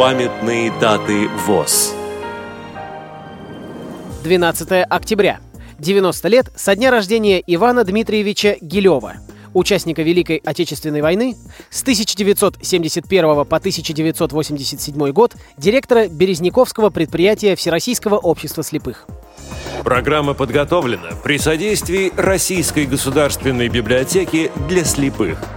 Памятные даты ВОЗ. 12 октября. 90 лет со дня рождения Ивана Дмитриевича Гилева, участника Великой Отечественной войны, с 1971 по 1987 год директора Березняковского предприятия Всероссийского общества слепых. Программа подготовлена при содействии Российской государственной библиотеки для слепых –